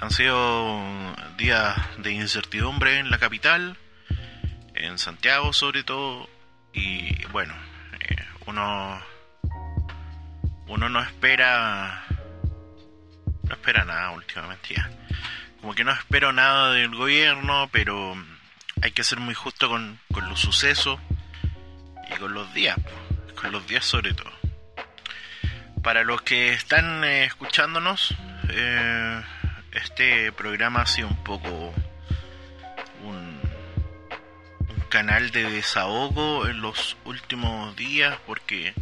Han sido días de incertidumbre en la capital, en Santiago sobre todo, y bueno, eh, uno uno no espera no espera nada últimamente ya. Como que no espero nada del gobierno, pero hay que ser muy justo con, con los sucesos y con los días, con los días sobre todo. Para los que están eh, escuchándonos, eh, este programa ha sido un poco un, canal de desahogo en los últimos días porque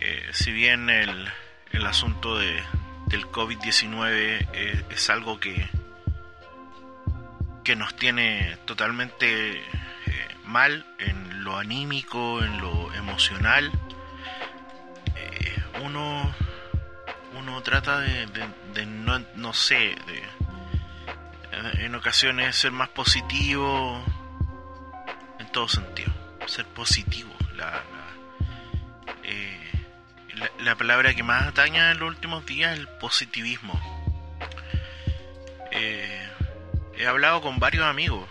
eh, si bien el, el asunto de, del COVID-19 eh, es algo que, que nos tiene totalmente eh, mal en lo anímico, en lo emocional, uno uno trata de, no, no sé, en ocasiones ser más positivo en todo sentido, ser positivo. La, eh, la, palabra que más ataña en los últimos días es el positivismo. Eh, he hablado con varios amigos,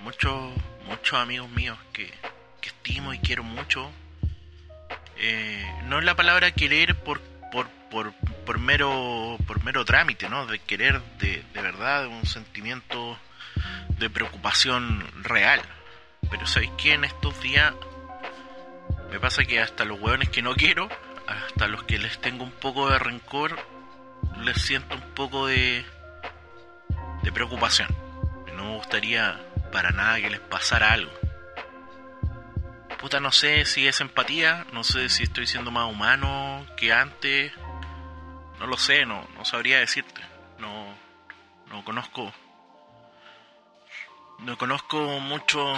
muchos, muchos amigos míos que, que estimo y quiero mucho. Eh, no es la palabra querer por, por, por, por mero por mero trámite, ¿no? De querer de, de verdad un sentimiento de preocupación real. Pero ¿sabéis que en estos días me pasa que hasta los hueones que no quiero, hasta los que les tengo un poco de rencor, les siento un poco de de preocupación. No me gustaría para nada que les pasara algo. Puta, no sé si es empatía, no sé si estoy siendo más humano que antes, no lo sé, no, no sabría decirte. No, no conozco. No conozco mucho.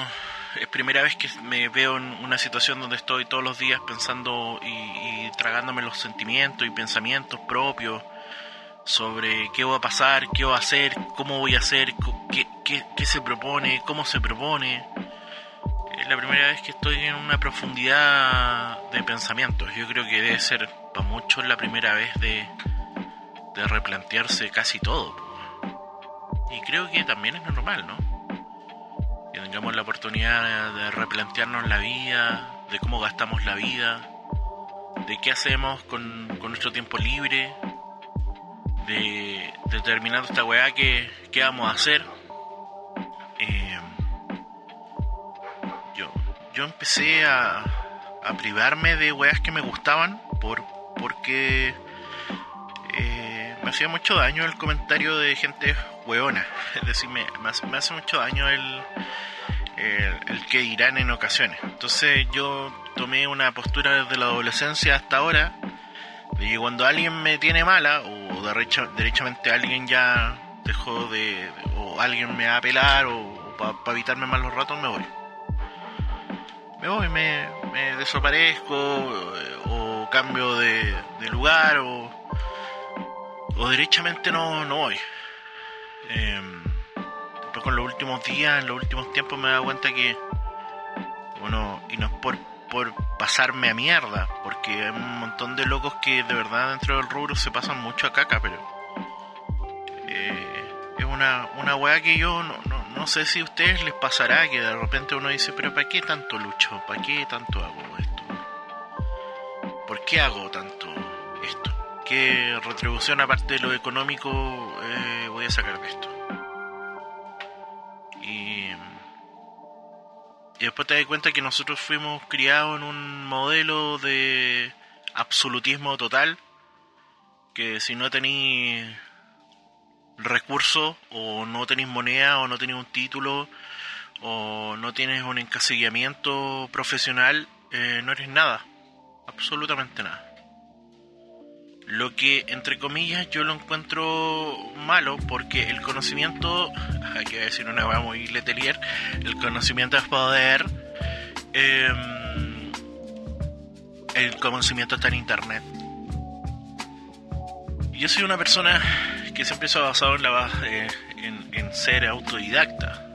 Es primera vez que me veo en una situación donde estoy todos los días pensando y, tragándome los sentimientos y pensamientos propios sobre qué va a pasar, qué va a hacer, cómo voy a hacer, qué, qué, qué se propone, cómo se propone es la primera vez que estoy en una profundidad de pensamientos. Yo creo que debe ser para muchos la primera vez de, de replantearse casi todo. Y creo que también es normal, ¿no? Que tengamos la oportunidad de replantearnos la vida, de cómo gastamos la vida, de qué hacemos con, nuestro tiempo libre, de, determinando esta weá que, qué vamos a hacer. Eh, yo, yo empecé a, a privarme de weas que me gustaban por, porque me hacía mucho daño el comentario de gente hueona. Es decir, me, hace, mucho daño el, el, que dirán en ocasiones. Entonces yo tomé una postura desde la adolescencia hasta ahora de que cuando alguien me tiene mala o derechamente alguien ya dejó de... o alguien me va a apelar o, para evitarme malos ratos me voy. Me voy, me, me desaparezco o, cambio de lugar o o derechamente no, no voy. Eh, después con los últimos días, en los últimos tiempos me he dado cuenta que, bueno, y no es por, por pasarme a mierda, porque hay un montón de locos que de verdad dentro del rubro se pasan mucho a caca, pero eh, es una, una weá que yo no, no, no sé si a ustedes les pasará que de repente uno dice, pero ¿para qué tanto lucho? ¿Para qué tanto hago esto? ¿Por qué hago tanto? ¿Qué retribución aparte de lo económico eh, voy a sacar de esto? Y, después te das cuenta que nosotros fuimos criados en un modelo de absolutismo total, que si no tenéis recursos o no tenéis moneda o no tenéis un título o no tienes un encasillamiento profesional, eh, no eres nada, absolutamente nada. Lo que, entre comillas, yo lo encuentro malo porque el conocimiento, hay que decir una cosa muy letelier, el conocimiento es poder. Em, el conocimiento está en internet. Yo soy una persona que siempre se ha basado en, la, eh, en, ser autodidacta,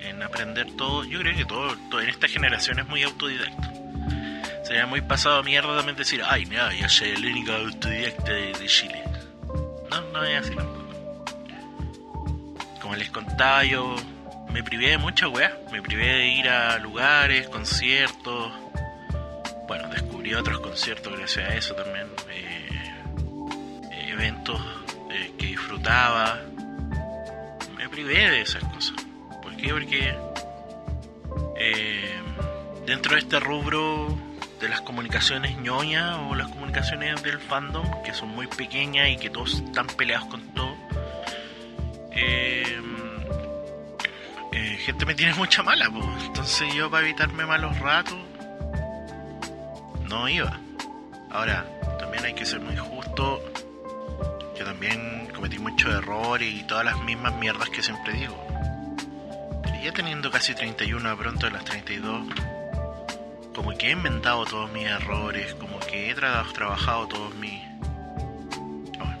en, aprender todo. Yo creo que todo en esta generación es muy autodidacta Sería muy pasado mierda también decir, ay, nada, ya soy el único autodidacta de, Chile. No, no es así tampoco. como les contaba yo, me privé de muchas weas. Me privé de ir a lugares, conciertos. Bueno, descubrí otros conciertos gracias a eso también. Eh, eventos eh, que disfrutaba. Me privé de esas cosas. ¿Por qué? Porque eh, dentro de este rubro de las comunicaciones ñoñas o las comunicaciones del fandom, que son muy pequeñas y que todos están peleados con todo, eh, eh, gente me tiene mucha mala, entonces yo para evitarme malos ratos no iba. Ahora, también hay que ser muy justo. Yo también cometí muchos errores y todas las mismas mierdas que siempre digo. Pero ya teniendo casi 31 pronto de las 32, como que he inventado todos mis errores, como que he trabajado todos mis...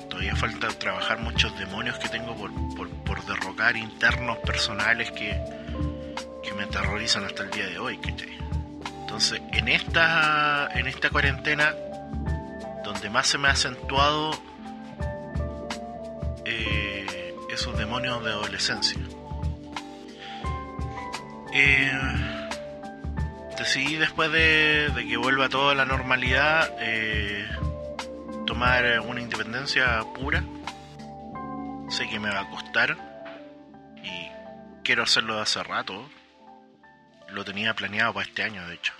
todavía falta trabajar muchos demonios que tengo por, por, derrocar internos personales que, que me aterrorizan hasta el día de hoy, Entonces, en esta, en esta cuarentena, donde más se me ha acentuado eh, esos demonios de adolescencia. Eh, decidí después de, que vuelva toda la normalidad eh, tomar una independencia pura. Sé que me va a costar y quiero hacerlo de hace rato. Lo tenía planeado para este año, de hecho.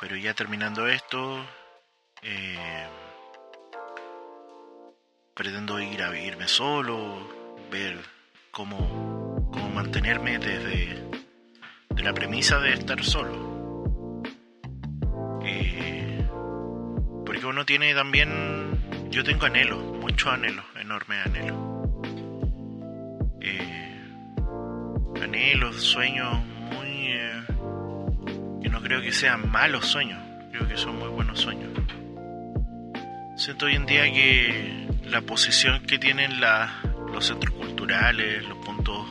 Pero ya terminando esto, eh, pretendo ir a vivirme solo, ver cómo, cómo mantenerme desde de la premisa de estar solo. Eh, porque uno tiene también, yo tengo anhelos, muchos anhelos, enormes anhelos. Eh, anhelos, sueños muy... Eh, que no creo que sean malos sueños, creo que son muy buenos sueños. Siento hoy en día que la posición que tienen los centros culturales, los puntos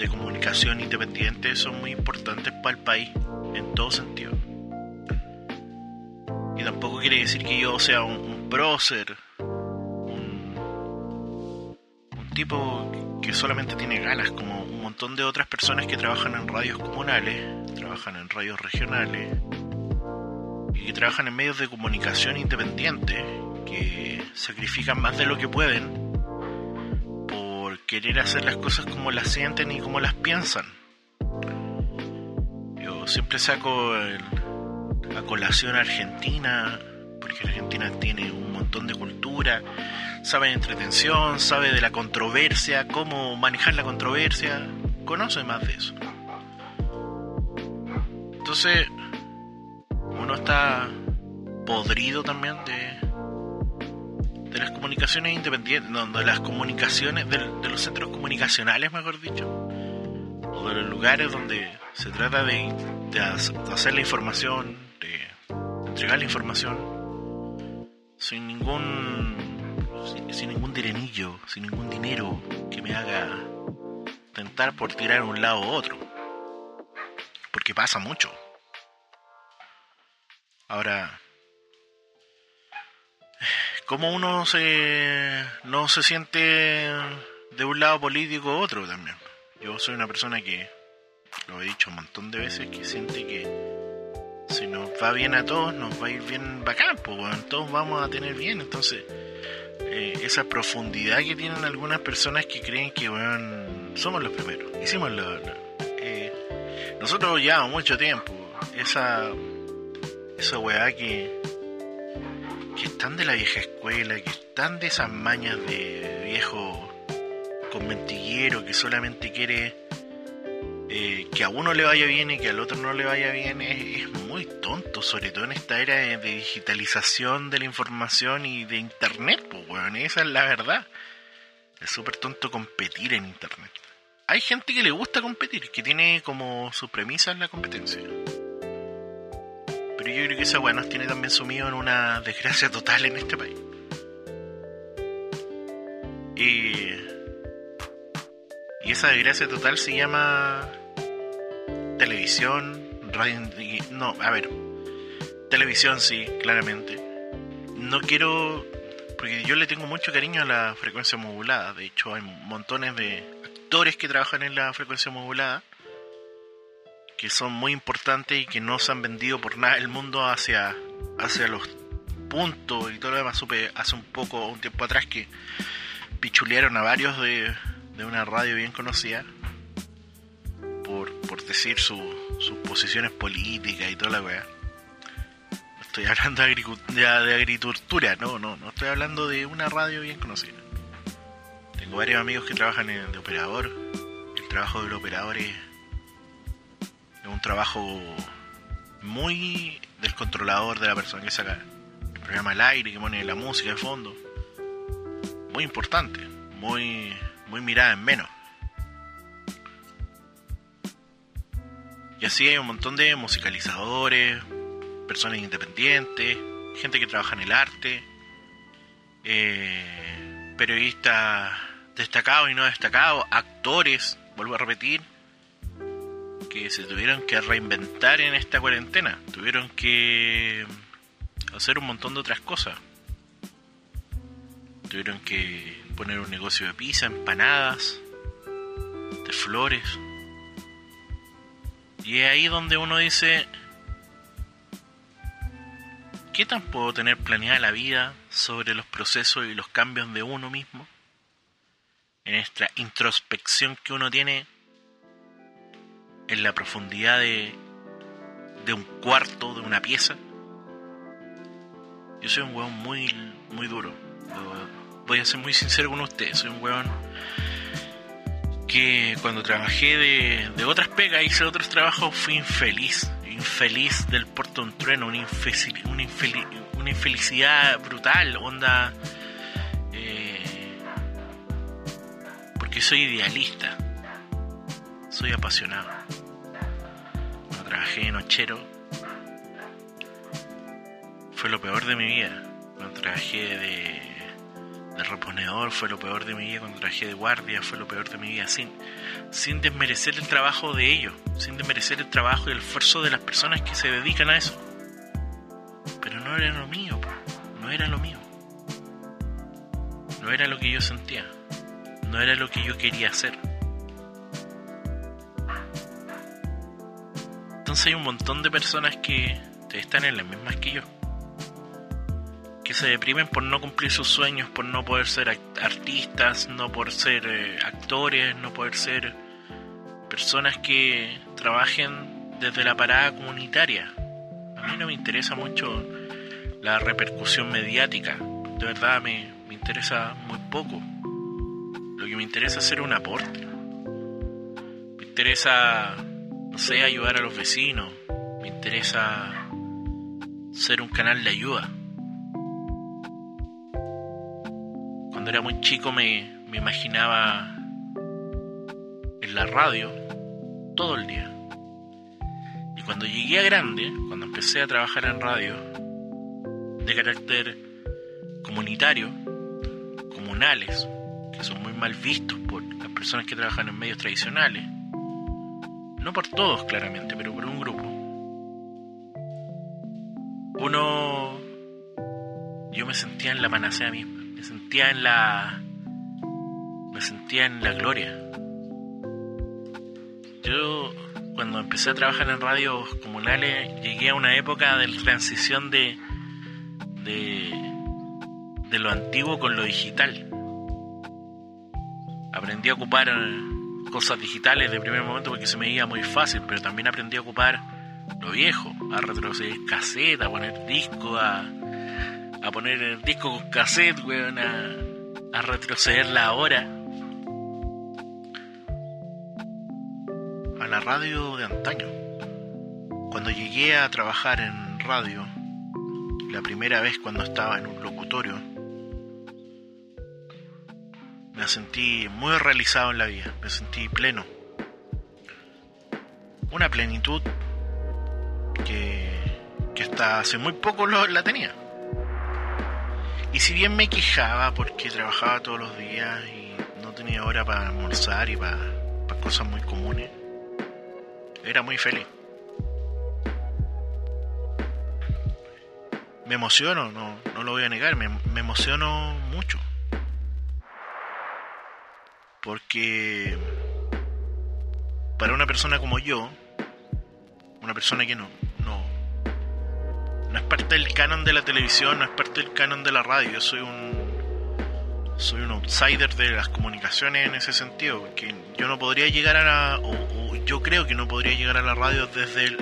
de comunicación independiente son muy importantes para el país, en todo sentido. Y tampoco quiere decir que yo sea un, un prócer, un, un tipo que solamente tiene ganas, como un montón de otras personas que trabajan en radios comunales, trabajan en radios regionales y que trabajan en medios de comunicación independientes, que sacrifican más de lo que pueden querer hacer las cosas como las sienten y como las piensan. Yo siempre saco a colación a Argentina, porque Argentina tiene un montón de cultura, sabe de entretención, sabe de la controversia, cómo manejar la controversia, conoce más de eso. Entonces, uno está podrido también de de las comunicaciones independientes, no, de las comunicaciones, de, los centros comunicacionales, mejor dicho, o de los lugares donde se trata de, hacer la información, de entregar la información, sin ningún, sin, ningún direnillo, sin ningún dinero que me haga tentar por tirar un lado u otro, porque pasa mucho. Ahora, cómo uno se no se siente de un lado político u otro también. Yo soy una persona que, lo he dicho un montón de veces, que siente que si nos va bien a todos, nos va a ir bien bacán, pues bueno, todos vamos a tener bien. Entonces, eh, esa profundidad que tienen algunas personas que creen que bueno, somos los primeros. Hicimos lo, eh, nosotros llevamos mucho tiempo. Esa, esa weá que que están de la vieja escuela, que están de esas mañas de viejo conventillero que solamente quiere eh, que a uno le vaya bien y que al otro no le vaya bien, es, muy tonto, sobre todo en esta era de, digitalización de la información y de internet, pues bueno, esa es la verdad. Es súper tonto competir en internet. Hay gente que le gusta competir, que tiene como su premisa en la competencia. Pero yo creo que esa weá nos tiene también sumido en una desgracia total en este país. Y, y esa desgracia total se llama televisión, radio... No, a ver, televisión sí, claramente. No quiero porque yo le tengo mucho cariño a la frecuencia modulada. De hecho, hay montones de actores que trabajan en la frecuencia modulada que son muy importantes y que no se han vendido por nada el mundo hacia, hacia los puntos y todo lo demás. Supe hace un poco, un tiempo atrás, que pichulearon a varios de, de una radio bien conocida por, por decir sus posiciones políticas y toda la weá. Estoy hablando de, de, agricultura, no, no, no estoy hablando de una radio bien conocida. Tengo varios amigos que trabajan de operador. El trabajo del operador es un trabajo muy del controlador de la persona que saca el programa al aire, que pone la música de fondo. Muy importante, muy, muy mirada en menos. Y así hay un montón de musicalizadores, personas independientes, gente que trabaja en el arte, eh, periodistas destacados y no destacados, actores, vuelvo a repetir, que se tuvieron que reinventar en esta cuarentena. Tuvieron que hacer un montón de otras cosas. Tuvieron que poner un negocio de pizza, empanadas, de flores. Y es ahí donde uno dice, ¿qué tan puedo tener planeada la vida sobre los procesos y los cambios de uno mismo? En esta introspección que uno tiene en la profundidad de, de un cuarto, de una pieza. Yo soy un weón muy, muy duro. Voy a ser muy sincero con ustedes. Soy un weón que cuando trabajé de, de otras pegas, hice otros trabajos, fui infeliz. Infeliz del puerto de un trueno, una, una, infelicidad brutal, onda. Eh, porque soy idealista, soy apasionado trabajé de nochero fue lo peor de mi vida. Cuando trabajé de, de, reponedor fue lo peor de mi vida. Cuando trabajé de guardia fue lo peor de mi vida. Sin, sin desmerecer el trabajo de ellos. Sin desmerecer el trabajo y el esfuerzo de las personas que se dedican a eso. Pero no era lo mío. No era lo mío. No era lo que yo sentía. No era lo que yo quería hacer. Entonces hay un montón de personas que están en las mismas que yo. Que se deprimen por no cumplir sus sueños, por no poder ser artistas, no por ser eh, actores, no poder ser personas que trabajen desde la parada comunitaria. A mí no me interesa mucho la repercusión mediática. De verdad me, me interesa muy poco. Lo que me interesa es hacer un aporte. Me interesa no sé, ayudar a los vecinos. Me interesa ser un canal de ayuda. Cuando era muy chico me, me imaginaba en la radio todo el día. Y cuando llegué a grande, cuando empecé a trabajar en radio, de carácter comunitario, comunales, que son muy mal vistos por las personas que trabajan en medios tradicionales, no por todos claramente, pero por un grupo. Uno... Yo me sentía en la panacea misma, me sentía en la... Me sentía en la gloria. Yo cuando empecé a trabajar en radios comunales llegué a una época de transición de, de, de lo antiguo con lo digital. Aprendí a ocupar cosas digitales de primer momento porque se me iba muy fácil, pero también aprendí a ocupar lo viejo, a retroceder cassette, a poner disco, a, a poner el disco con cassette, weón, a, a retroceder la hora. A la radio de antaño. Cuando llegué a trabajar en radio, la primera vez cuando estaba en un locutorio, me sentí muy realizado en la vida, me sentí pleno. Una plenitud que, que hasta hace muy poco la tenía. Y si bien me quejaba porque trabajaba todos los días y no tenía hora para almorzar y para, para cosas muy comunes, era muy feliz. me emociono, no, no lo voy a negar, me, me emociono mucho. Porque para una persona como yo, una persona que no, no, no es parte del canon de la televisión, no es parte del canon de la radio, yo soy un soy un outsider de las comunicaciones en ese sentido, que yo no podría llegar a la, o, yo creo que no podría llegar a la radio desde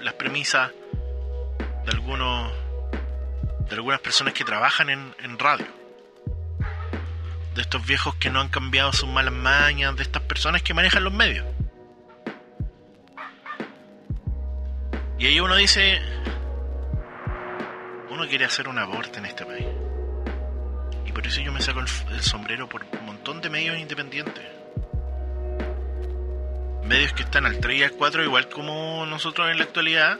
las premisas de algunos de algunas personas que trabajan en, en radio de estos viejos que no han cambiado sus malas mañas, de estas personas que manejan los medios. Y ahí uno dice, uno quiere hacer un aborto en este país. Y por eso yo me saco el, sombrero por un montón de medios independientes. Medios que están al 3 y al 4 igual como nosotros en la actualidad.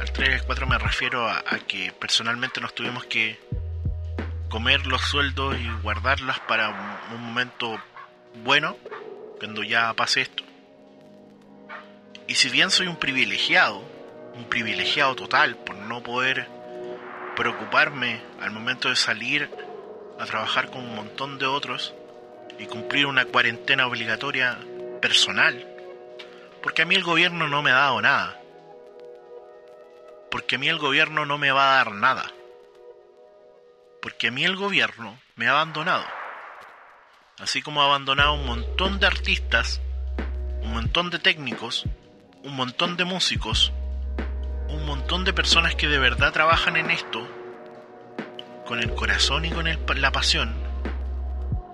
Al 3 y al 4 me refiero a que personalmente nos tuvimos que comer los sueldos y guardarlas para un momento bueno, cuando ya pase esto. Y si bien soy un privilegiado, un privilegiado total por no poder preocuparme al momento de salir a trabajar con un montón de otros y cumplir una cuarentena obligatoria personal, porque a mí el gobierno no me ha dado nada, porque a mí el gobierno no me va a dar nada porque a mí el gobierno me ha abandonado. Así como ha abandonado un montón de artistas, un montón de técnicos, un montón de músicos, un montón de personas que de verdad trabajan en esto, con el corazón y con la pasión,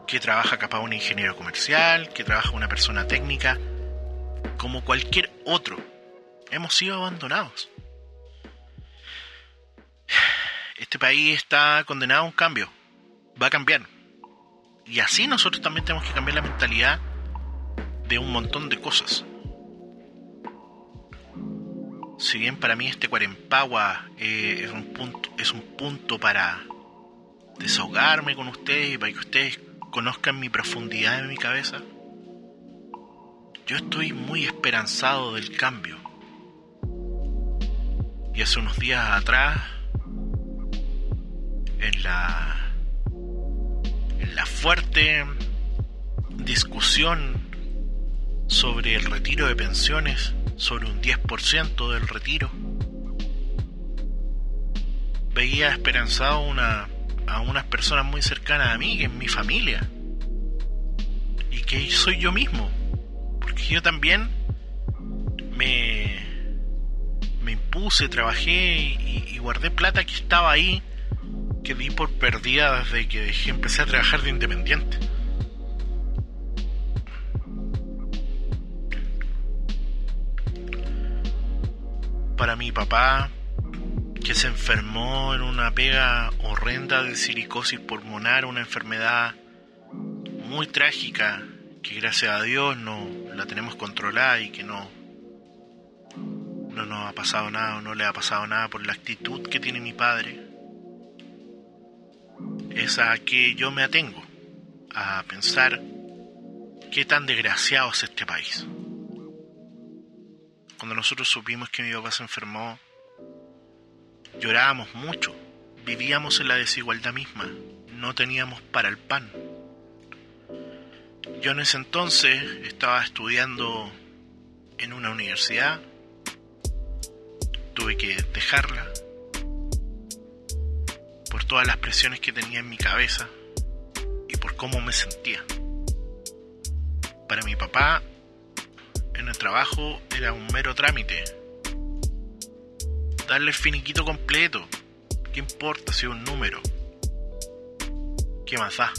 que trabaja capaz un ingeniero comercial, que trabaja una persona técnica, como cualquier otro. Hemos sido abandonados este país está condenado a un cambio. Va a cambiar. Y así nosotros también tenemos que cambiar la mentalidad de un montón de cosas. Si bien para mí este Cuarempagua eh, es, un punto, es un punto para desahogarme con ustedes y para que ustedes conozcan mi profundidad en mi cabeza, yo estoy muy esperanzado del cambio. Y hace unos días atrás en la, en la fuerte discusión sobre el retiro de pensiones, sobre un 10% del retiro. Veía esperanzado una, a unas personas muy cercanas a mí, que es mi familia, y que soy yo mismo, porque yo también me, me impuse, trabajé y guardé plata que estaba ahí que di por perdida desde que empecé a trabajar de independiente. Para mi papá, que se enfermó en una pega horrenda de silicosis pulmonar, una enfermedad muy trágica, que gracias a Dios no la tenemos controlada y que no, no nos ha pasado nada o no le ha pasado nada por la actitud que tiene mi padre es a que yo me atengo, a pensar qué tan desgraciado es este país. Cuando nosotros supimos que mi papá se enfermó, llorábamos mucho, vivíamos en la desigualdad misma, no teníamos para el pan. Yo en ese entonces estaba estudiando en una universidad, tuve que dejarla todas las presiones que tenía en mi cabeza y por cómo me sentía. Para mi papá, en el trabajo era un mero trámite. Darle el finiquito completo. ¿Qué importa si es un número? ¿Qué más da?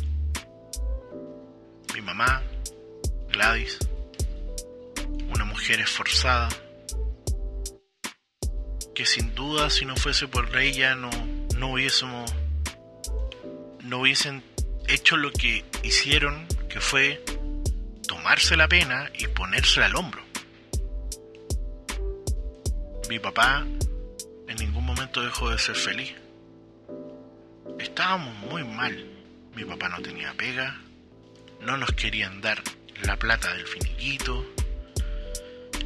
Mi mamá, Gladys, una mujer esforzada, que sin duda si no fuese por ella no, no hubiésemos no hubiesen hecho lo que hicieron, que fue tomarse la pena y ponérsela al hombro. Mi papá en ningún momento dejó de ser feliz. Estábamos muy mal. Mi papá no tenía pega, no nos querían dar la plata del finiquito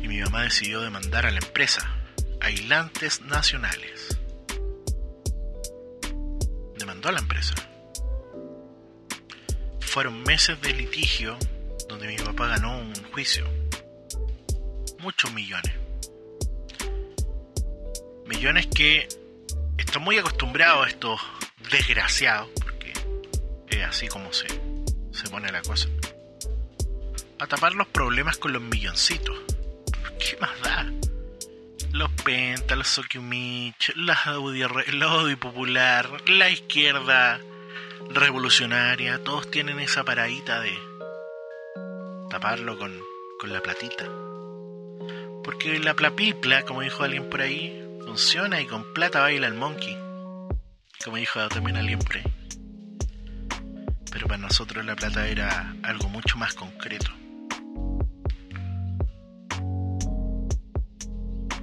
y mi mamá decidió demandar a la empresa, aislantes nacionales. Demandó a la empresa. Fueron meses de litigio donde mi papá ganó un juicio. Muchos millones. Millones que están muy acostumbrados a estos desgraciados, porque es así como se, se pone la cosa, a tapar los problemas con los milloncitos. ¿Qué más da? Los Penta, los Sokyumich, la Audi, Audi Popular, la izquierda revolucionaria, todos tienen esa paradita de taparlo con, con la platita. Porque la plapipla, como dijo alguien por ahí, funciona y con plata baila el monkey. Como dijo también alguien por ahí. Pero para nosotros la plata era algo mucho más concreto.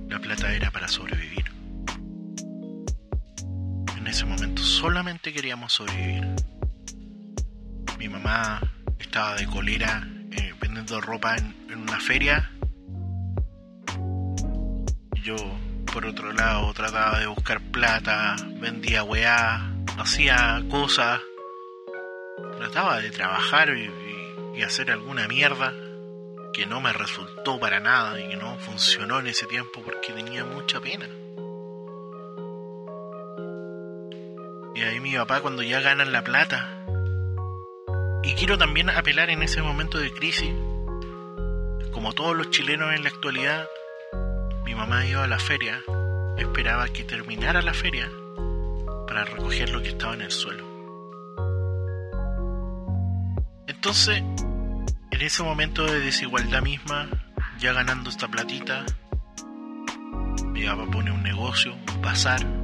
La plata era para sobrevivir. En ese momento solamente queríamos sobrevivir. Mi mamá estaba de colera eh, vendiendo ropa en, una feria. Yo, por otro lado, trataba de buscar plata, vendía weá, hacía cosas. Trataba de trabajar y- y hacer alguna mierda que no me resultó para nada y que no funcionó en ese tiempo porque tenía mucha pena. Y ahí mi papá cuando ya ganan la plata. Y quiero también apelar en ese momento de crisis, como todos los chilenos en la actualidad, mi mamá iba a la feria, esperaba que terminara la feria para recoger lo que estaba en el suelo. Entonces, en ese momento de desigualdad misma, ya ganando esta platita, mi papá pone un negocio, un bazar,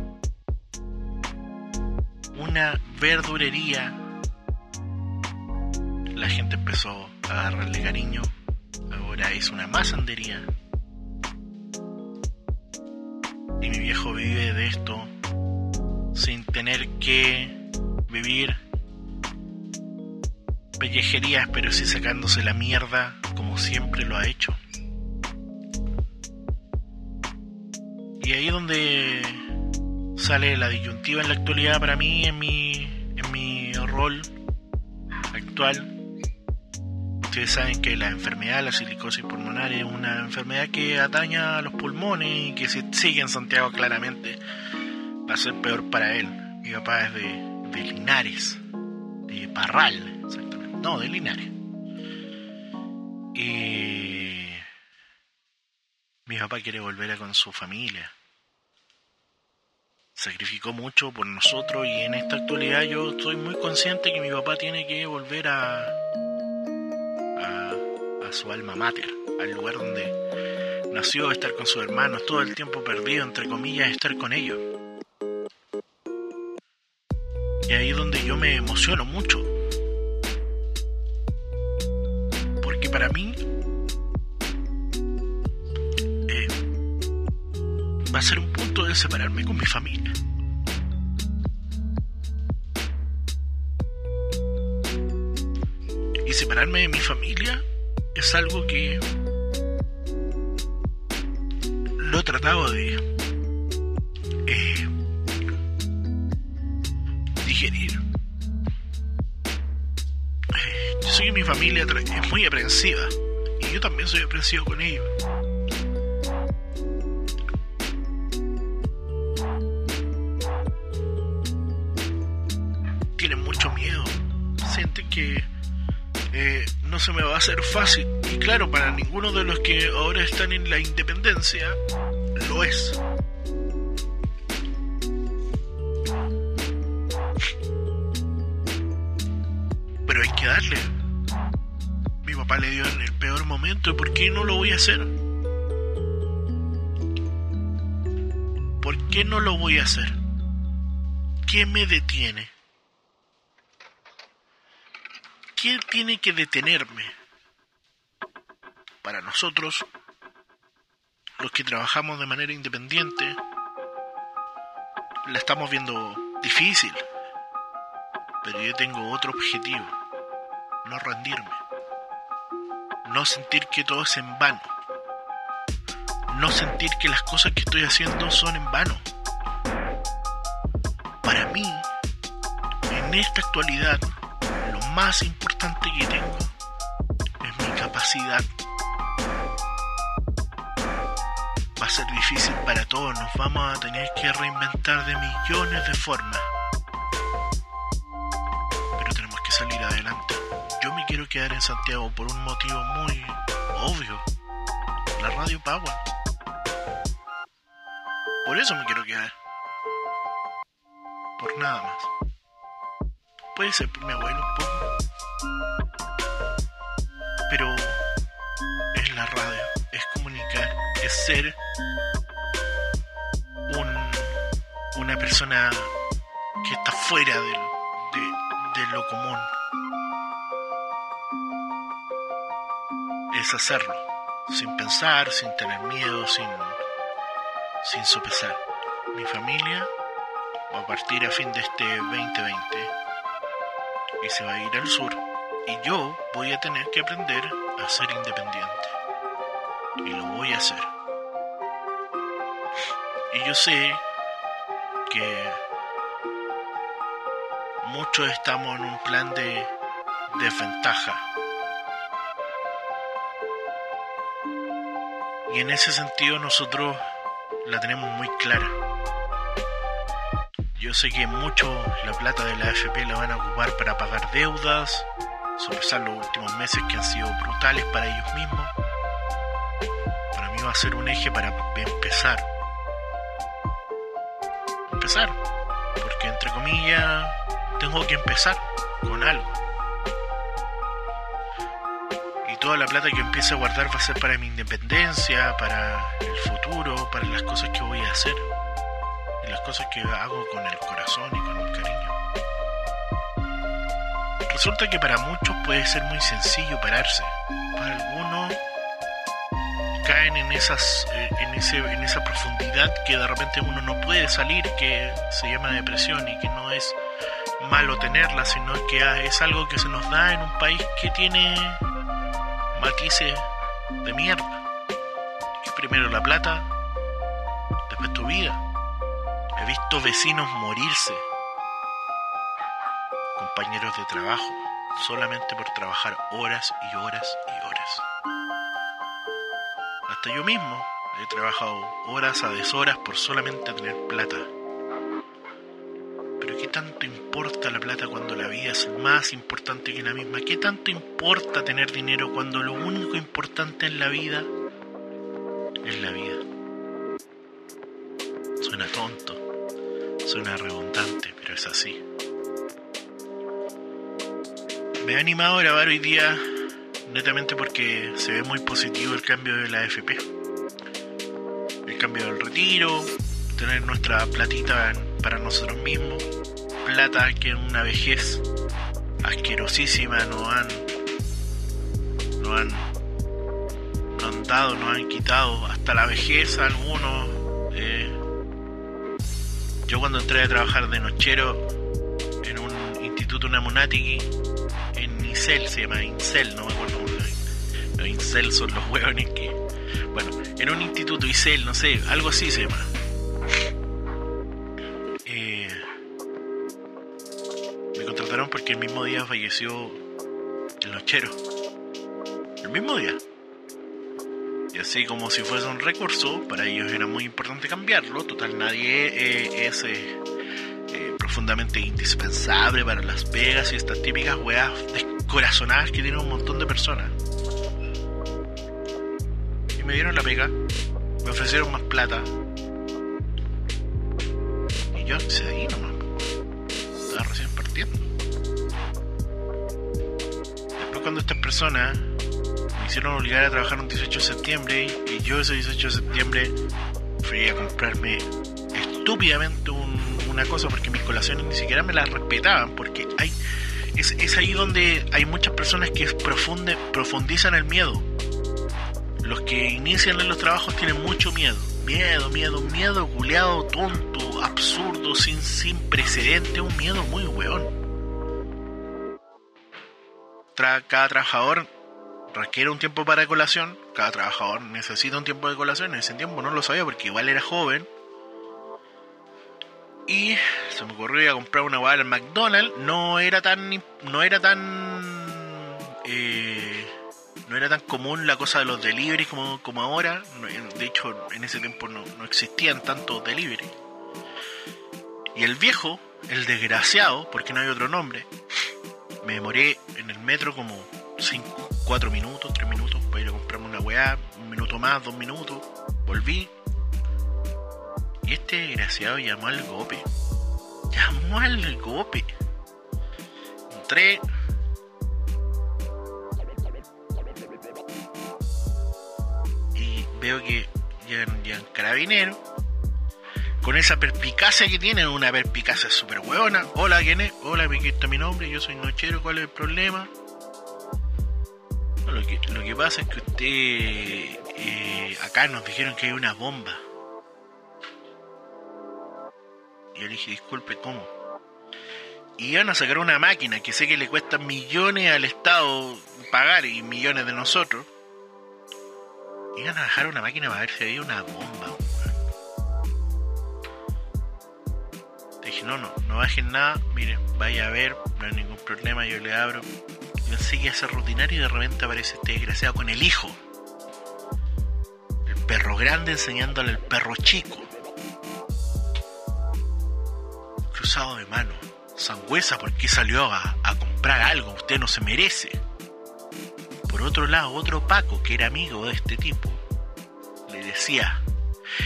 una verdurería. La gente empezó a agarrarle cariño. Ahora es una masandería. Y mi viejo vive de esto sin tener que vivir pellejerías, pero sí sacándose la mierda como siempre lo ha hecho. Y ahí donde sale la disyuntiva en la actualidad para mí, en mi, en mi rol actual. Ustedes saben que la enfermedad, la silicosis pulmonar, es una enfermedad que ataña a los pulmones y que si sigue en Santiago claramente va a ser peor para él. Mi papá es de, de Linares, de Parral, exactamente. No, de Linares. Y mi papá quiere volver a con su familia. Sacrificó mucho por nosotros y en esta actualidad yo estoy muy consciente que mi papá tiene que volver a, a, a su alma mater, al lugar donde nació, estar con sus hermanos, todo el tiempo perdido, entre comillas, estar con ellos. Y ahí es donde yo me emociono mucho. Porque para mí va a ser un punto de separarme con mi familia. Y separarme de mi familia es algo que lo he tratado de eh, digerir. Eh, yo sé que mi familia es muy aprensiva y yo también soy aprensivo con ellos. Se me va a hacer fácil. Y claro, para ninguno de los que ahora están en la independencia, lo es. Pero hay que darle. Mi papá le dio en el peor momento, ¿y por qué no lo voy a hacer? ¿Por qué no lo voy a hacer? ¿Qué me detiene? ¿Qué tiene que detenerme? Para nosotros, los que trabajamos de manera independiente, la estamos viendo difícil. Pero yo tengo otro objetivo. No rendirme. No sentir que todo es en vano. no sentir que las cosas que estoy haciendo son en vano. Para mí, en esta actualidad, más importante que tengo es mi capacidad. Va a ser difícil para todos, nos vamos a tener que reinventar de millones de formas. Pero tenemos que salir adelante. Yo me quiero quedar en Santiago por un motivo muy obvio. La radio Power. Por eso me quiero quedar. Por nada más. Puede ser por mi abuelo un poco. Pero es la radio, es comunicar, es ser un, una persona que está fuera de, de lo común. Es hacerlo, sin pensar, sin tener miedo, sin, sin sopesar. Mi familia va a partir a fin de este 2020 y se va a ir al sur. Y yo voy a tener que aprender a ser independiente. Y lo voy a hacer. Y yo sé que muchos estamos en un plan de desventaja. Y en ese sentido nosotros la tenemos muy clara. Yo sé que mucho la plata de la AFP la van a ocupar para pagar deudas, sopesar los últimos meses que han sido brutales para ellos mismos. Para mí va a ser un eje para empezar. Empezar. Porque entre comillas tengo que empezar con algo. Y toda la plata que empiece a guardar va a ser para mi independencia, para el futuro, para las cosas que voy a hacer. Las cosas que hago con el corazón y con el cariño. Resulta que para muchos puede ser muy sencillo pararse. Para algunos caen en esas en ese en esa profundidad que de repente uno no puede salir, que se llama depresión y que no es malo tenerla, sino que es algo que se nos da en un país que tiene matices de mierda. Primero la plata, después tu vida. He visto vecinos morirse compañeros de trabajo solamente por trabajar horas y horas y horas. Hasta yo mismo he trabajado horas a deshoras por solamente tener plata. Pero ¿qué tanto importa la plata cuando la vida es más importante que la misma? ¿Qué tanto importa tener dinero cuando lo único importante en la vida es la vida? Suena tonto, suena redundante, pero es así me he animado a grabar hoy día netamente porque se ve muy positivo el cambio de la AFP. El cambio del retiro, tener nuestra platita para nosotros mismos. Plata que en una vejez asquerosísima nos han, nos han, nos han dado, nos han quitado hasta la vejez algunos. Yo cuando entré a trabajar de nochero en un instituto Namunatiki, Incel, se llama Incel, no me acuerdo Los Incel son los hueones que. Bueno, en un instituto Incel, no sé, algo así se llama. Eh, me contrataron porque el mismo día falleció el nochero. El mismo día. Así como si fuese un recurso, para ellos era muy importante cambiarlo. Total, nadie eh, es eh, profundamente indispensable para Las Vegas y estas típicas weas corazonadas que tienen un montón de personas. Y me dieron la pega, me ofrecieron más plata. Y yo accedí nomás. Estaba recién partiendo. Después cuando estas personas me hicieron obligar a trabajar un 18 de septiembre y yo ese 18 de septiembre fui a comprarme estúpidamente una cosa porque mis colaciones ni siquiera me las respetaban porque hay es, ahí donde hay muchas personas que profunde, profundizan el miedo. Los que inician en los trabajos tienen mucho miedo. Miedo, miedo, miedo, culeado, tonto, absurdo, sin, sin precedente, un miedo muy weón. cada trabajador requiere un tiempo para colación. Cada trabajador necesita un tiempo de colación. En ese tiempo no lo sabía porque igual era joven. Y se me ocurrió ir a comprar una hueá al McDonald's. No era tan. No era tan. Eh, no era tan común la cosa de los deliveries como, como ahora. De hecho, en ese tiempo no, no existían tantos deliveries. Y el viejo, el desgraciado, porque no hay otro nombre, me demoré en el metro como 5, 4 minutos, 3 minutos para ir a comprarme una weá, un minuto más, dos minutos, volví. Y este desgraciado llamó al gope. Llamó al gope. Entré. Y veo que llegan, llegan carabineros con esa perpicacia que tienen, una perpicacia súper hueona. Hola, ¿quién es? Hola, aquí está mi nombre, yo soy Nochero, ¿cuál es el problema? Lo, que, pasa es que usted, eh, acá nos dijeron que hay una bomba. Y yo le dije, disculpe, ¿cómo? Y iban a sacar una máquina que sé que le cuesta millones al Estado pagar y millones de nosotros. Iban a dejar una máquina para ver si había una bomba. dije, no, no, no bajen nada, miren, vaya a ver, no hay ningún problema, yo le abro. Y sigue a ser rutinario y de repente aparece este desgraciado con el hijo. El perro grande enseñándole al perro chico. Cruzado de mano. Sangüesa, ¿por qué salió a, a comprar algo? Usted no se merece. Por otro lado, otro Paco, que era amigo de este tipo, le decía,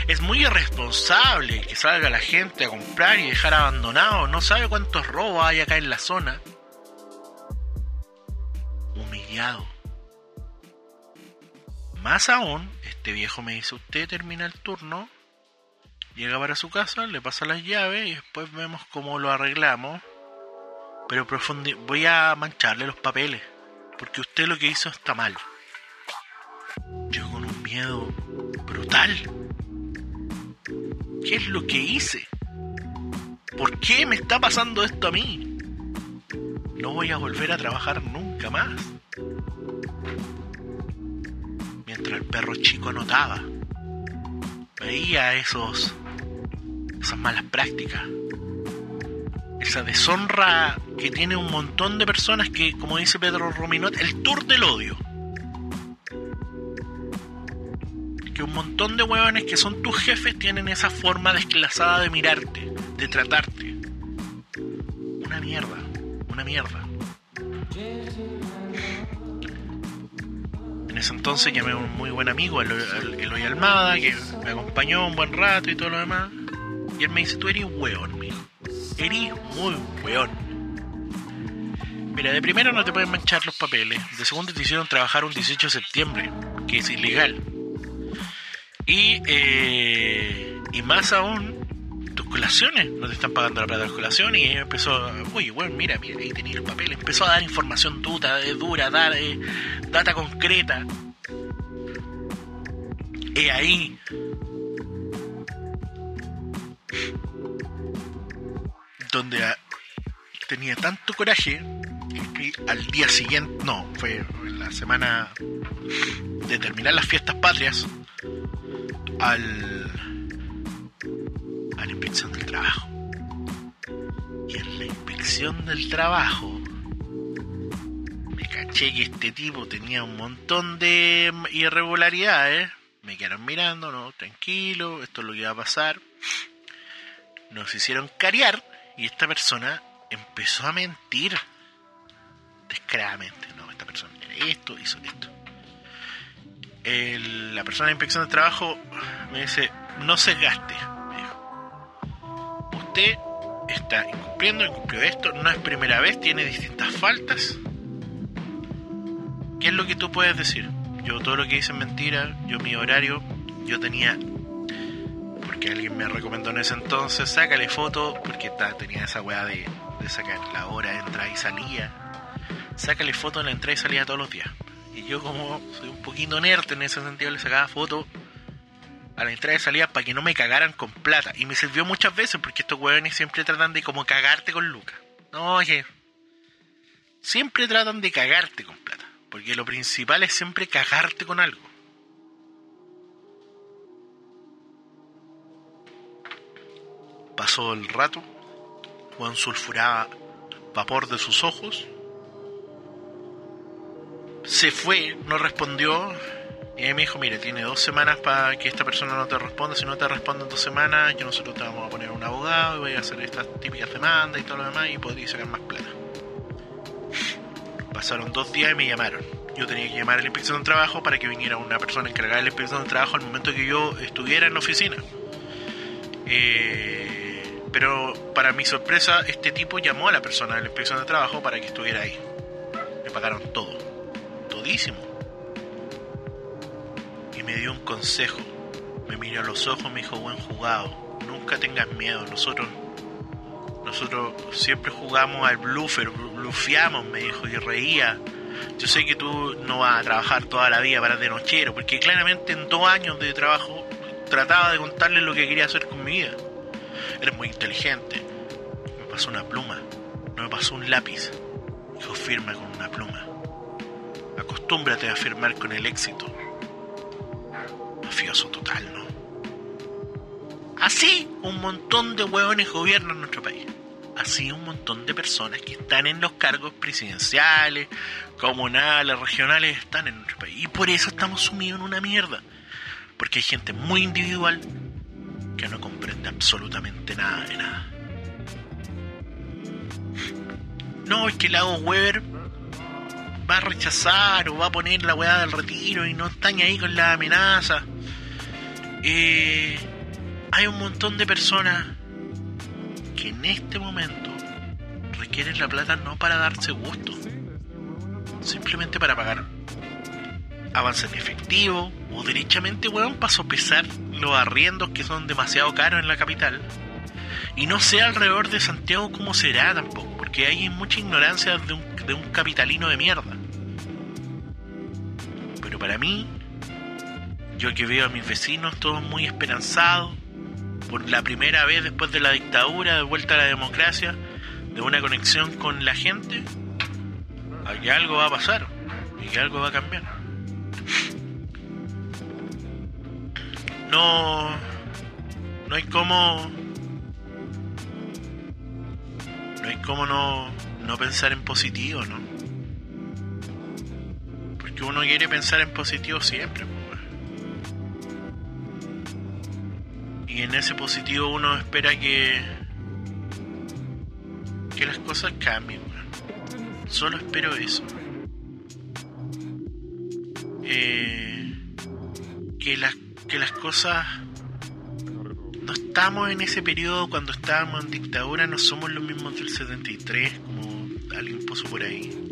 es muy irresponsable que salga la gente a comprar y dejar abandonado. No sabe cuántos robos hay acá en la zona. Más aún, este viejo me dice, usted termina el turno, llega para su casa, le pasa las llaves y después vemos cómo lo arreglamos. Pero voy a mancharle los papeles, porque usted lo que hizo está mal. Yo con un miedo brutal ¿Qué es lo que hice? ¿Por qué me está pasando esto a mí? No voy a volver a trabajar nunca más. El perro chico anotaba, veía esos, esas malas prácticas, esa deshonra que tiene un montón de personas que, como dice Pedro Rominot, el tour del odio. que un montón de huevones que son tus jefes tienen esa forma desclasada de mirarte, de tratarte. Una mierda, una mierda. En ese entonces llamé a un muy buen amigo, Eloy Almada, que me acompañó un buen rato y todo lo demás. Y él me dice, tú eres hueón, mijo. Eres muy hueón. Mira, de primero no te pueden manchar los papeles. De segundo te hicieron trabajar un 18 de septiembre, que es ilegal. Y, eh, y más aún, no te están pagando la plata de las colaciones. Y empezó, uy, bueno, mira, mira, ahí tenía el papel. Empezó a dar información dura, dura dar data concreta. Y ahí. Donde tenía tanto coraje que al día siguiente, no, fue en la semana de terminar las fiestas patrias, al, a la inspección del trabajo. Y en la inspección del trabajo me caché que este tipo tenía un montón de irregularidades. Me quedaron mirando, no, tranquilo, esto es lo que iba a pasar. Nos hicieron cariar y esta persona empezó a mentir descaradamente. No, esta persona era esto, hizo esto la persona de inspección de trabajo me dice, no se gaste. Usted está incumpliendo, incumplió esto, no es primera vez, tiene distintas faltas. ¿Qué es lo que tú puedes decir? Yo todo lo que hice es mentira, yo mi horario, yo tenía, porque alguien me recomendó en ese entonces, sácale foto, porque tenía esa weá de, sacar la hora entrada y salía. Sácale foto en la entrada y salida todos los días. Y yo como soy un poquito nerd en ese sentido le sacaba fotos a la entrada y salida para que no me cagaran con plata. Y me sirvió muchas veces porque estos huevones siempre tratan de como cagarte con lucas. No, oye. Siempre tratan de cagarte con plata. Porque lo principal es siempre cagarte con algo. Pasó el rato, Juan sulfuraba vapor de sus ojos. Se fue, no respondió. Y me dijo, mire, tiene dos semanas para que esta persona no te responda. Si no te responde en dos semanas, yo nosotros te vamos a poner un abogado y voy a hacer estas típicas demandas y todo lo demás y podría sacar más plata. Pasaron dos días y me llamaron. Yo tenía que llamar a la inspección de trabajo para que viniera una persona encargada de la inspección de trabajo al momento que yo estuviera en la oficina. Eh, pero para mi sorpresa, este tipo llamó a la persona de la inspección de trabajo para que estuviera ahí. Me pagaron todo, todísimo. Me dio un consejo. Me miró a los ojos, me dijo, buen jugado, nunca tengas miedo, nosotros nosotros siempre jugamos al bluffer, blufeamos, me dijo, y reía. Yo sé que tú no vas a trabajar toda la vida para de nochero, porque claramente en dos años de trabajo trataba de contarle lo que quería hacer con mi vida. Eres muy inteligente. Me pasó una pluma, no me pasó un lápiz. Dijo, firma con una pluma. Acostúmbrate a firmar con el éxito. Mafioso total, ¿no? Así un montón de hueones gobiernan nuestro país. Así un montón de personas que están en los cargos presidenciales, comunales, regionales, están en nuestro país. Y por eso estamos sumidos en una mierda. Porque hay gente muy individual que no comprende absolutamente nada de nada. No, es que Lago Weber va a rechazar o va a poner la weá del retiro y no están ahí con la amenaza. Eh, hay un montón de personas que en este momento requieren la plata no para darse gusto, simplemente para pagar avance en efectivo o derechamente, weón, para sopesar los arriendos que son demasiado caros en la capital. Y no sé alrededor de Santiago cómo será tampoco, porque hay mucha ignorancia de un capitalino de mierda. Para mí, yo que veo a mis vecinos todos muy esperanzados, por la primera vez después de la dictadura, de vuelta a la democracia, de una conexión con la gente, aquí algo va a pasar y que algo va a cambiar. No, no hay como, no hay como no, no pensar en positivo, ¿no? Porque uno quiere pensar en positivo siempre. Y en ese positivo uno espera que. que las cosas cambien, Solo espero eso. Eh, que, las, que las cosas. No estamos en ese periodo cuando estábamos en dictadura, no somos los mismos del 73, como alguien puso por ahí.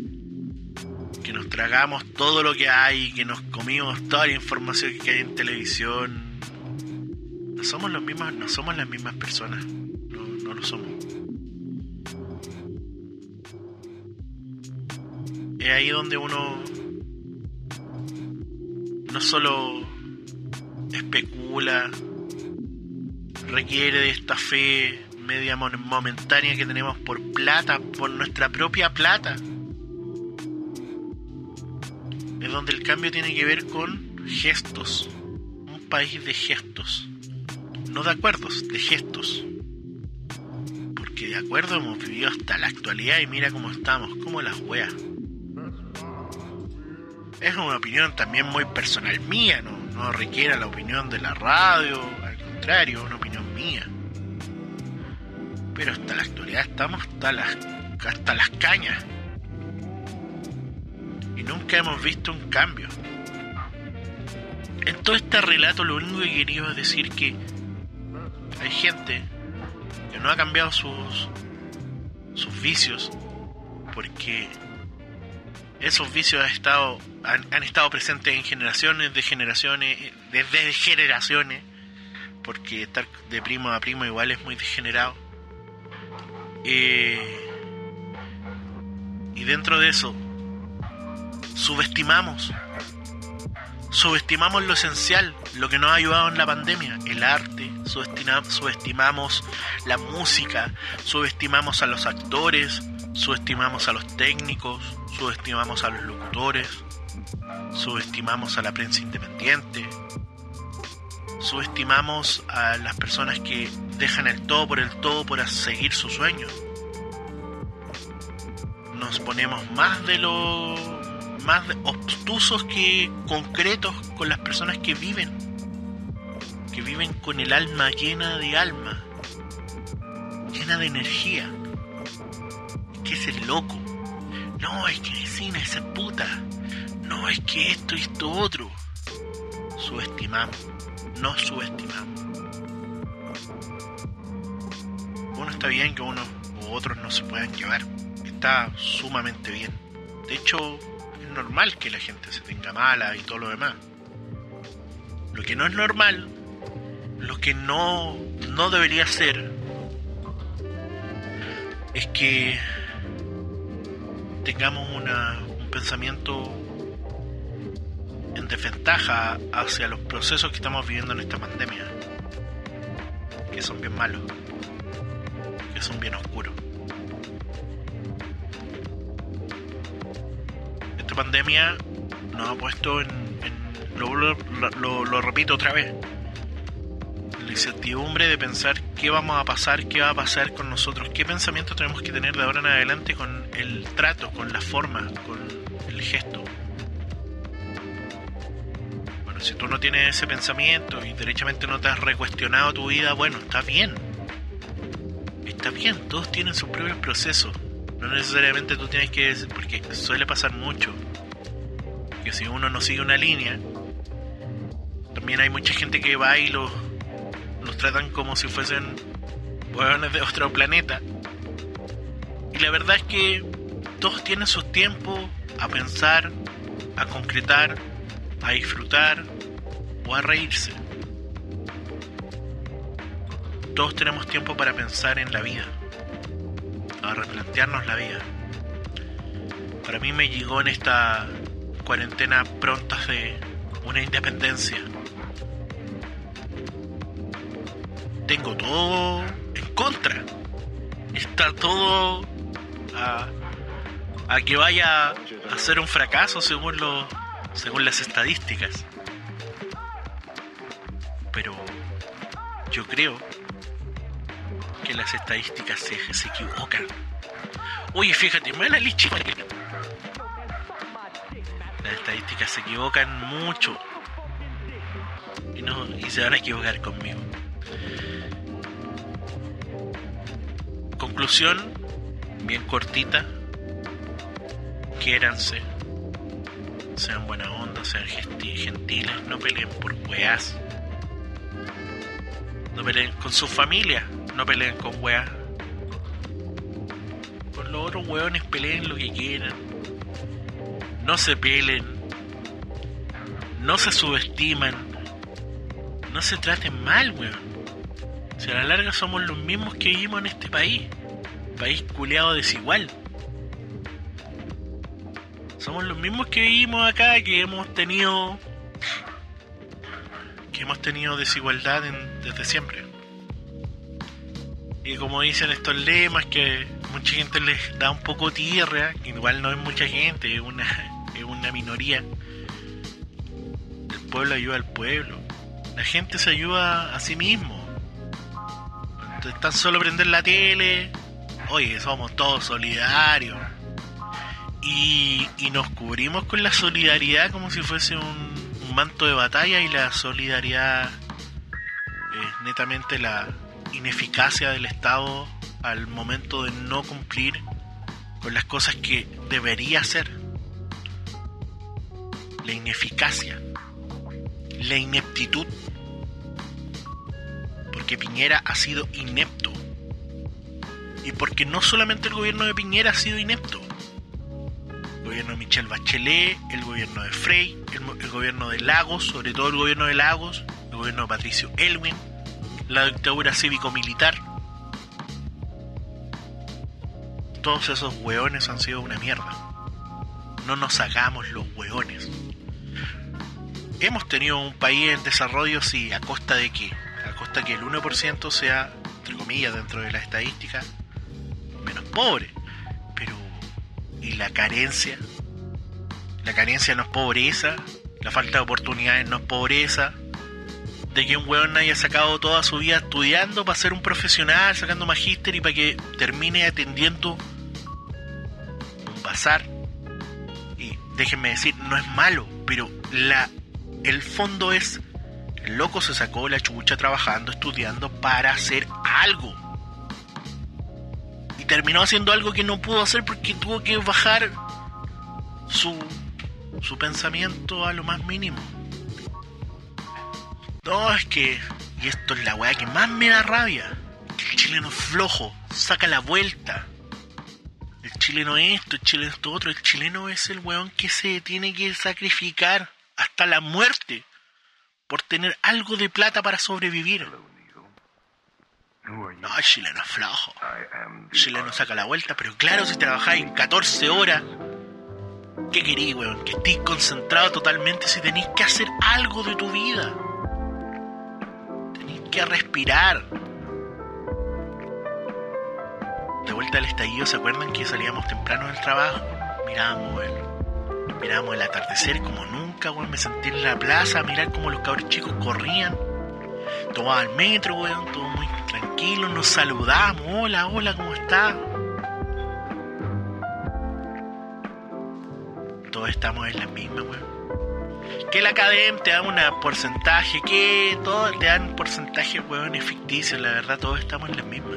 Que nos tragamos todo lo que hay, que nos comimos toda la información que hay en televisión, somos los mismos, no somos las mismas personas. No, no lo somos. Es ahí donde uno no solo especula, requiere de esta fe media momentánea que tenemos por plata, por nuestra propia plata. Es donde el cambio tiene que ver con gestos, un país de gestos no de acuerdos, de gestos. Porque de acuerdo hemos vivido hasta la actualidad y mira cómo estamos, como las weas. Es una opinión también muy personal mía, no, no requiere la opinión de la radio, al contrario, es una opinión mía. Pero hasta la actualidad estamos hasta las, hasta las cañas. Nunca hemos visto un cambio. En todo este relato lo único que quería decir que hay gente que no ha cambiado sus, sus vicios porque esos vicios han estado, han, estado presentes en generaciones de generaciones, desde generaciones, porque estar de primo a primo igual es muy degenerado. Eh, y dentro de eso, subestimamos subestimamos lo esencial, lo que nos ha ayudado en la pandemia, el arte, subestimamos la música, subestimamos a los actores, subestimamos a los técnicos, subestimamos a los locutores, subestimamos a la prensa independiente, subestimamos a las personas que dejan el todo por el todo por seguir su sueño. Nos ponemos más de lo más obtusos que concretos con las personas que viven, que viven con el alma llena de alma, llena de energía. Que es el loco. No, es que vecina esa puta. No, es que esto y esto otro. Subestimamos no subestimamos. Uno está bien que uno u otros no se puedan llevar. Está sumamente bien. De hecho, normal que la gente se tenga mala y todo lo demás. Lo que no es normal, lo que no, no debería ser, es que tengamos un pensamiento en desventaja hacia los procesos que estamos viviendo en esta pandemia, que son bien malos, que son bien oscuros. Esta pandemia nos ha puesto en, lo, lo repito otra vez, la incertidumbre de pensar qué vamos a pasar, qué va a pasar con nosotros, qué pensamiento tenemos que tener de ahora en adelante con el trato, con la forma, con el gesto si tú no tienes ese pensamiento y derechamente no te has recuestionado tu vida, bueno, está bien. Está bien, todos tienen sus propios procesos. No necesariamente tú tienes que... Porque suele pasar mucho. Que si uno no sigue una línea, también hay mucha gente que va y los, los tratan como si fuesen huevones de otro planeta. Y la verdad es que todos tienen sus tiempos a pensar, a concretar, a disfrutar o a reírse. Todos tenemos tiempo para pensar en la vida, a replantearnos la vida. Para mí me llegó en esta cuarentena pronta de una independencia. Tengo todo en contra. Está todo a, a que vaya a ser un fracaso según los según las estadísticas. Pero yo creo que las estadísticas se, se equivocan. Oye, fíjate, me la Las estadísticas se equivocan mucho. Y, no, y se van a equivocar conmigo. Conclusión, bien cortita. Quiéranse sean buena onda, sean gentiles, no peleen por weas. No peleen con su familia, no peleen con weas. Con los otros weones peleen lo que quieran. No se pelen. No se subestiman. No se traten mal, weón. Si a la larga somos los mismos que vivimos en este país. País culeado desigual somos los mismos que vivimos acá, que hemos tenido que hemos tenido desigualdad desde siempre. Y como dicen estos lemas que mucha gente les da un poco tierra, igual no es mucha gente, es una, es una minoría. El pueblo ayuda al pueblo. La gente se ayuda a sí mismo. Están solo prender la tele. Oye, somos todos solidarios y, nos cubrimos con la solidaridad como si fuese un, manto de batalla y la solidaridad es netamente la ineficacia del Estado al momento de no cumplir con las cosas que debería hacer. La ineficacia, la ineptitud, porque Piñera ha sido inepto. Y porque no solamente el gobierno de Piñera ha sido inepto, gobierno de Michelle Bachelet, el gobierno de Frey, el, gobierno de Lagos, sobre todo el gobierno de Lagos, el gobierno de Patricio Elwin, la dictadura cívico-militar. Todos esos hueones han sido una mierda. No nos hagamos los hueones. Hemos tenido un país en desarrollo, sí, a costa de qué? A costa que el 1% sea, entre comillas, dentro de la estadística, menos pobre y la carencia, La carencia no es pobreza, la falta de oportunidades no es pobreza, de que un weón haya sacado toda su vida estudiando para ser un profesional, sacando magíster y para que termine atendiendo un bazar. Y déjenme decir, no es malo, pero la el fondo es el loco se sacó la chucha trabajando, estudiando para hacer algo. Y terminó haciendo algo que no pudo hacer porque tuvo que bajar su, su pensamiento a lo más mínimo. No, es que. Y esto es la weá que más me da rabia. El chileno es flojo, saca la vuelta. El chileno esto, el chileno esto otro. El chileno es el weón que se tiene que sacrificar hasta la muerte por tener algo de plata para sobrevivir. No, el chileno es flojo. El chileno saca la vuelta, pero claro, si trabajáis 14 horas, ¿qué queréis, weón? Que estéis concentrado totalmente si tenéis que hacer algo de tu vida. Que respirar. De vuelta al estallido, ¿se acuerdan que salíamos temprano del trabajo? Mirábamos el, mirábamos el atardecer como nunca, weón. Me sentí en la plaza a mirar como los cabros chicos corrían. Tomaba el metro, weón, todo muy tranquilo. Nos saludamos, hola, hola, ¿cómo está? Todos estamos en la misma, weón. Que la academia te da un porcentaje, que todos te dan porcentaje, weón, es ficticio. La verdad, todos estamos en la misma.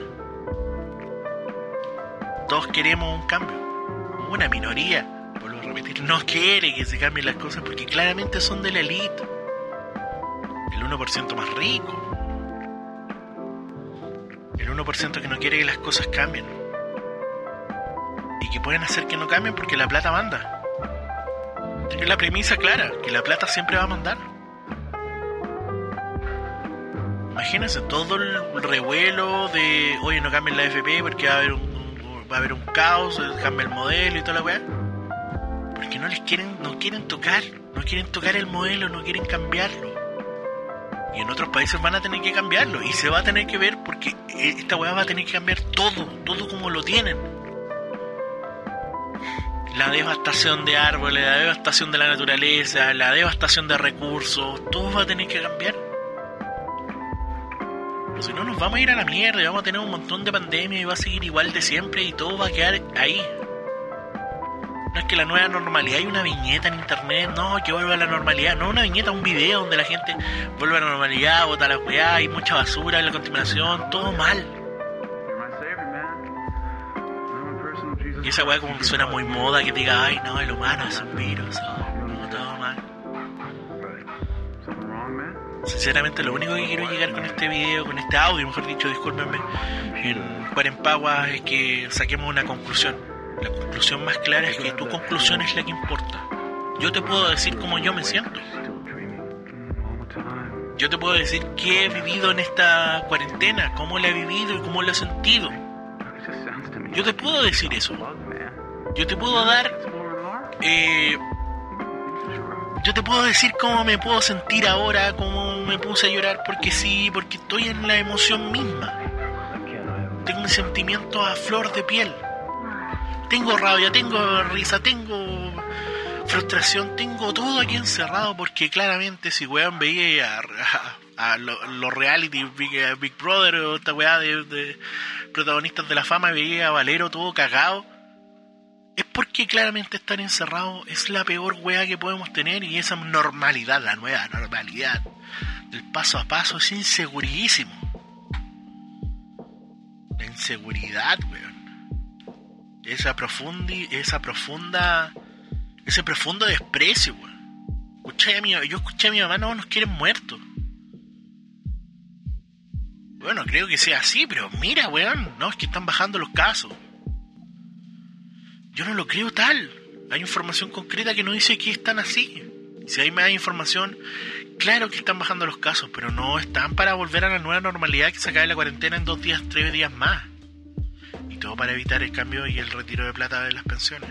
Todos queremos un cambio. Una minoría vuelvo a repetir, no quiere que se cambien las cosas porque claramente son de la élite. El 1% más rico. El 1% que no quiere que las cosas cambien. Y que pueden hacer que no cambien porque la plata manda. Es la premisa clara, que la plata siempre va a mandar. Imagínense todo el revuelo de, oye, no cambien la FP porque va a haber un, va a haber un caos, cambia el modelo y toda la weá porque no les quieren, no quieren tocar, no quieren tocar el modelo, no quieren cambiarlo. Y en otros países van a tener que cambiarlo y se va a tener que ver porque esta weá va a tener que cambiar todo, todo como lo tienen. La devastación de árboles, la devastación de la naturaleza, la devastación de recursos, todo va a tener que cambiar. O si no, nos vamos a ir a la mierda y vamos a tener un montón de pandemia y va a seguir igual de siempre y todo va a quedar ahí, no es que la nueva normalidad hay una viñeta en internet, no, que vuelva a la normalidad, no una viñeta, un video donde la gente vuelve a la normalidad, bota la weá, hay mucha basura en la contaminación, todo mal. Y esa weá como que suena muy moda que diga, ay no, el humano es un virus, no, todo mal. Sinceramente lo único que quiero llegar con este video, con este audio, mejor dicho, discúlpenme, en Cuarempagua es que saquemos una conclusión la conclusión más clara es que tu conclusión es la que importa. Yo te puedo decir cómo yo me siento. Yo te puedo decir qué he vivido en esta cuarentena, cómo la he vivido y cómo la he sentido. Yo te puedo decir eso. Yo te puedo dar... Eh, yo te puedo decir cómo me puedo sentir ahora, cómo me puse a llorar porque sí, porque estoy en la emoción misma. Tengo un sentimiento a flor de piel tengo rabia, tengo risa, tengo frustración, tengo todo aquí encerrado porque claramente si weón veía a, los reality Big, Brother o esta weá de, protagonistas de la fama veía a Valero todo cagado, es porque claramente estar encerrado es la peor weá que podemos tener y esa normalidad, la nueva normalidad del paso a paso es insegurísimo. La inseguridad, weón esa profundi, esa profunda, ese profundo desprecio, weón. Escuché a mi, yo escuché a mi mamá, no, nos quieren muertos. Bueno, creo que sea así, pero mira, weón, no, es que están bajando los casos. Yo no lo creo tal. Hay información concreta que no dice que están así. Si hay más información, claro que están bajando los casos, pero no están para volver a la nueva normalidad que se acabe la cuarentena en dos días, tres días más todo para evitar el cambio y el retiro de plata de las pensiones.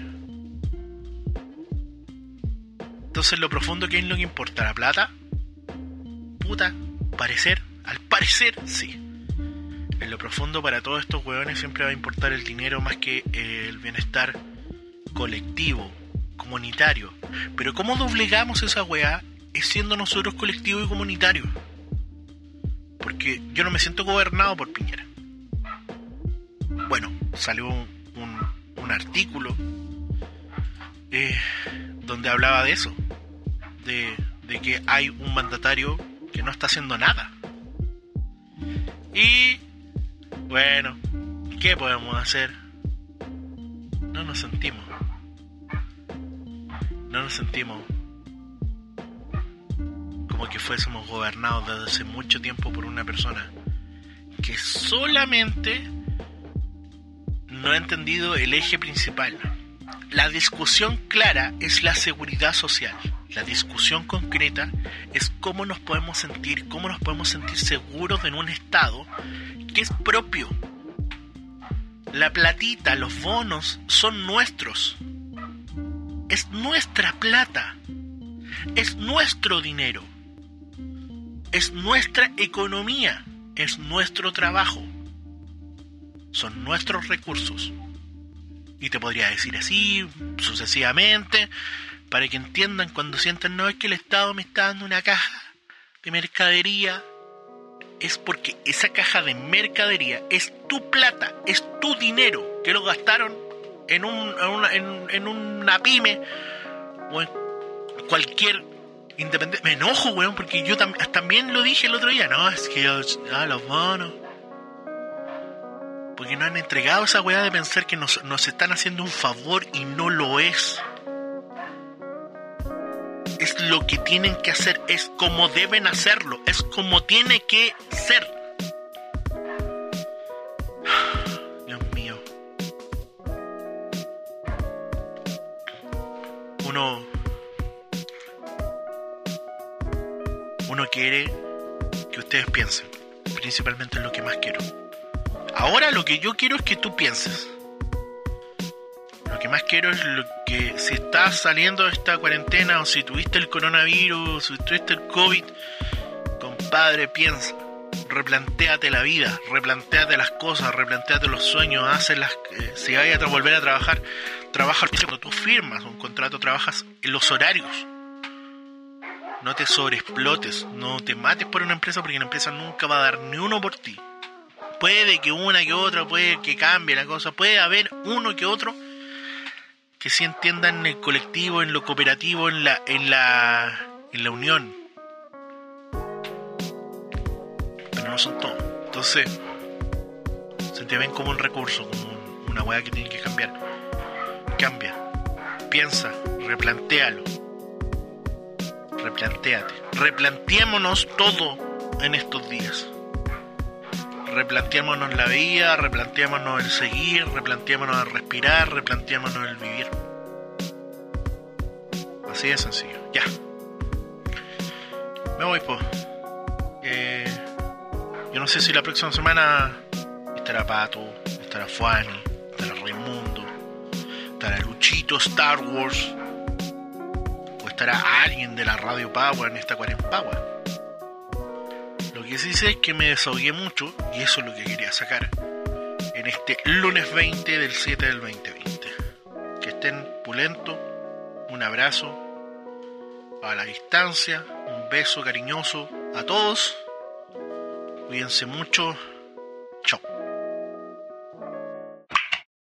Entonces lo profundo que es lo que importa, la plata, puta, parecer, al parecer sí. En lo profundo para todos estos hueones siempre va a importar el dinero más que el bienestar colectivo, comunitario. Pero ¿cómo doblegamos esa weá? Es siendo nosotros colectivo y comunitario. Porque yo no me siento gobernado por Piñera. Bueno, salió un, un, artículo eh, donde hablaba de eso. De, de que hay un mandatario que no está haciendo nada. Y bueno, ¿qué podemos hacer? No nos sentimos. No nos sentimos como que fuésemos gobernados desde hace mucho tiempo por una persona que solamente no ha entendido el eje principal. La discusión clara es la seguridad social. La discusión concreta es cómo nos podemos sentir, cómo nos podemos sentir seguros en un estado que es propio. La platita, los bonos son nuestros. Es nuestra plata. Es nuestro dinero. Es nuestra economía. Es nuestro trabajo. Son nuestros recursos. Y te podría decir así, sucesivamente, para que entiendan cuando sientan, no es que el Estado me está dando una caja de mercadería, es porque esa caja de mercadería es tu plata, es tu dinero, que lo gastaron en, un, en, una, pyme o en cualquier independiente. Me enojo, weón, porque yo también lo dije el otro día, no, es que ah, los bonos. Porque no han entregado esa weá de pensar que nos, nos están haciendo un favor y no lo es es lo que tienen que hacer, es como deben hacerlo, es como tiene que ser. Dios mío. Uno... Uno quiere que ustedes piensen, principalmente en lo que más quiero. Ahora lo que yo quiero es que tú pienses. Lo que más quiero es lo que si estás saliendo de esta cuarentena o si tuviste el coronavirus, si tuviste el COVID, compadre, piensa, replantéate la vida, replantéate las cosas, replantéate los sueños, hazlas, eh, si vayas a volver a trabajar, trabaja cuando tú firmas un contrato, trabajas en los horarios. No te sobreexplotes, no te mates por una empresa porque la empresa nunca va a dar ni uno por ti. Puede que una que otra, puede que cambie la cosa, puede haber uno que otro que sí entiendan en el colectivo, en lo cooperativo, en la, en la, en la unión. Pero no son todos. Entonces, se te ven como un recurso, como una hueá que tiene que cambiar. Cambia, piensa, replantéalo. Replantéate. Replanteémonos todo en estos días replanteémonos la vida, replanteémonos el seguir, replanteémonos el respirar, replanteémonos el vivir. Así de sencillo. Ya. Me voy, pues. yo no sé si la próxima semana estará Pato, estará Fuani, estará Raimundo, estará Luchito Star Wars, o estará alguien de la Radio Power en esta cuarentena que sí sé es que me desahogué mucho, y eso es lo que quería sacar, en este lunes 20 del 7 del 2020. Que estén pulentos, un abrazo a la distancia, un beso cariñoso a todos, cuídense mucho,